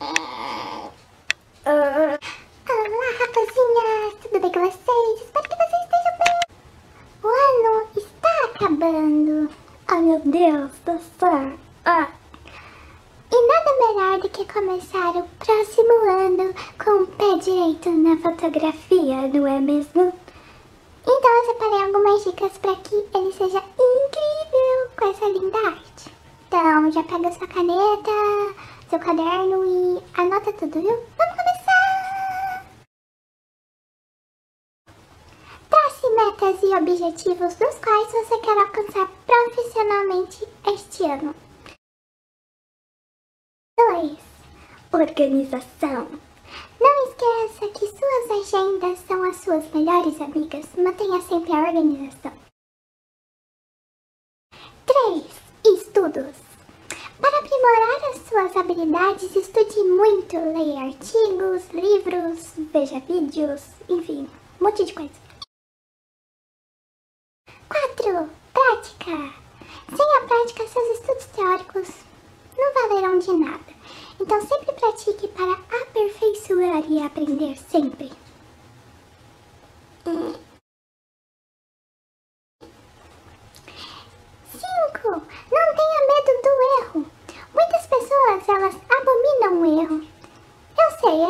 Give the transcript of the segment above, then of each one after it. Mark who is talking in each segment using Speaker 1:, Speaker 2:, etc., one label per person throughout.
Speaker 1: Olá, rapazinhas! Tudo bem com vocês? Espero que vocês estejam bem! O ano está acabando!
Speaker 2: Ai, meu Deus do céu! Ah.
Speaker 1: E nada melhor do que começar o próximo ano com o pé direito na fotografia, não é mesmo? Então eu separei algumas dicas para que ele seja incrível com essa linda arte. Então já pega sua caneta, seu caderno e anota tudo, viu? Vamos começar! Trace metas e objetivos dos quais você quer alcançar profissionalmente este ano. 2.
Speaker 2: Organização.
Speaker 1: Não esqueça que suas agendas são as suas melhores amigas. Mantenha sempre a organização. 3. Estudos. Suas habilidades, estude muito. Leia artigos, livros, veja vídeos, enfim, um monte de coisa. 4. Prática. Sem a prática, seus estudos teóricos não valerão de nada. Então sempre pratique para aperfeiçoar e aprender sempre. 5. Não tenha medo do erro. Muitas pessoas, elas abominam o erro. Eu sei,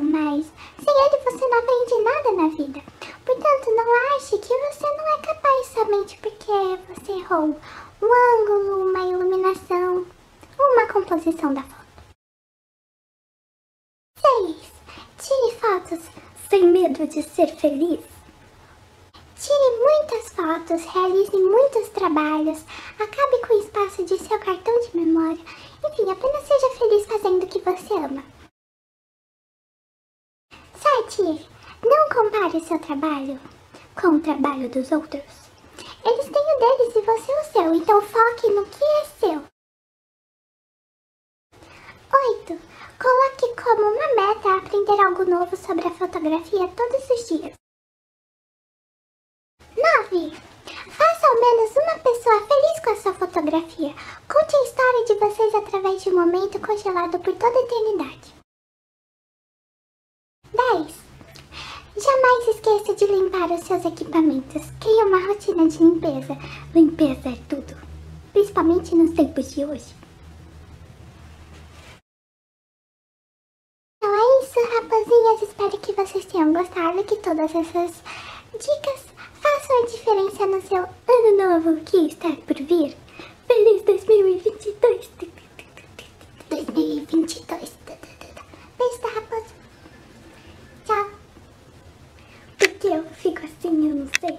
Speaker 1: mas sem ele você não aprende nada na vida. Portanto, não ache que você não é capaz somente porque você errou um ângulo, uma iluminação, uma composição da foto. 6. Tire fotos
Speaker 2: sem medo de ser feliz.
Speaker 1: Tire muitas fotos, realize muitos trabalhos, acabe com o espaço de seu cartão de memória. Enfim, apenas seja feliz fazendo o que você ama. 7. Não compare seu trabalho com o trabalho dos outros. Eles têm o deles e você o seu, então foque no que é seu. 8. Coloque como uma meta aprender algo novo sobre a fotografia todos os dias. 9. Faça ao menos uma pessoa feliz com a sua fotografia. Conte a história de vocês através de um momento congelado por toda a eternidade. Jamais esqueça de limpar os seus equipamentos. Crie uma rotina de limpeza. Limpeza é tudo, principalmente nos tempos de hoje. Então é isso, rapazinhas. Espero que vocês tenham gostado, que todas essas dicas façam a diferença no seu ano novo que está por que eu fico assim, eu não sei.